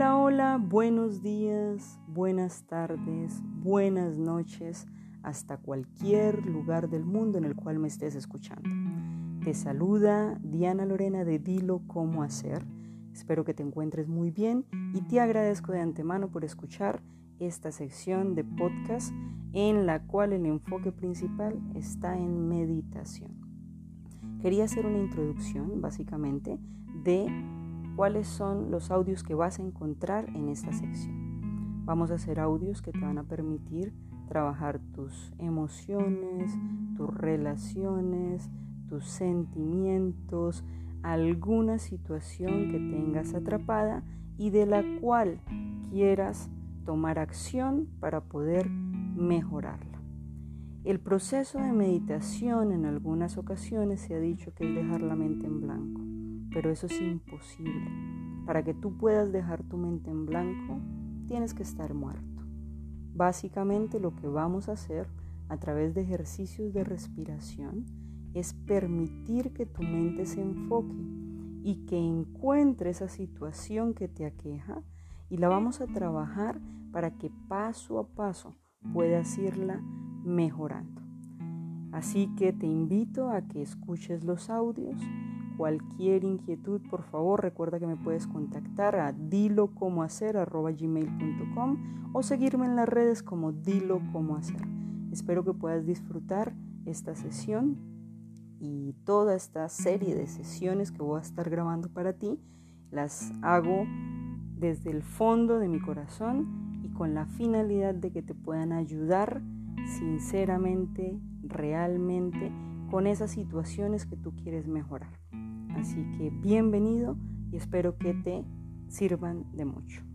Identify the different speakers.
Speaker 1: Hola, buenos días, buenas tardes, buenas noches, hasta cualquier lugar del mundo en el cual me estés escuchando. Te saluda Diana Lorena de Dilo Cómo Hacer. Espero que te encuentres muy bien y te agradezco de antemano por escuchar esta sección de podcast en la cual el enfoque principal está en meditación. Quería hacer una introducción básicamente de cuáles son los audios que vas a encontrar en esta sección. Vamos a hacer audios que te van a permitir trabajar tus emociones, tus relaciones, tus sentimientos, alguna situación que tengas atrapada y de la cual quieras tomar acción para poder mejorarla. El proceso de meditación en algunas ocasiones se ha dicho que es dejar la mente en blanco pero eso es imposible. Para que tú puedas dejar tu mente en blanco, tienes que estar muerto. Básicamente lo que vamos a hacer a través de ejercicios de respiración es permitir que tu mente se enfoque y que encuentre esa situación que te aqueja y la vamos a trabajar para que paso a paso puedas irla mejorando. Así que te invito a que escuches los audios Cualquier inquietud, por favor, recuerda que me puedes contactar a dilocomohacer.gmail.com o seguirme en las redes como Dilo. Espero que puedas disfrutar esta sesión y toda esta serie de sesiones que voy a estar grabando para ti. Las hago desde el fondo de mi corazón y con la finalidad de que te puedan ayudar sinceramente, realmente, con esas situaciones que tú quieres mejorar. Así que bienvenido y espero que te sirvan de mucho.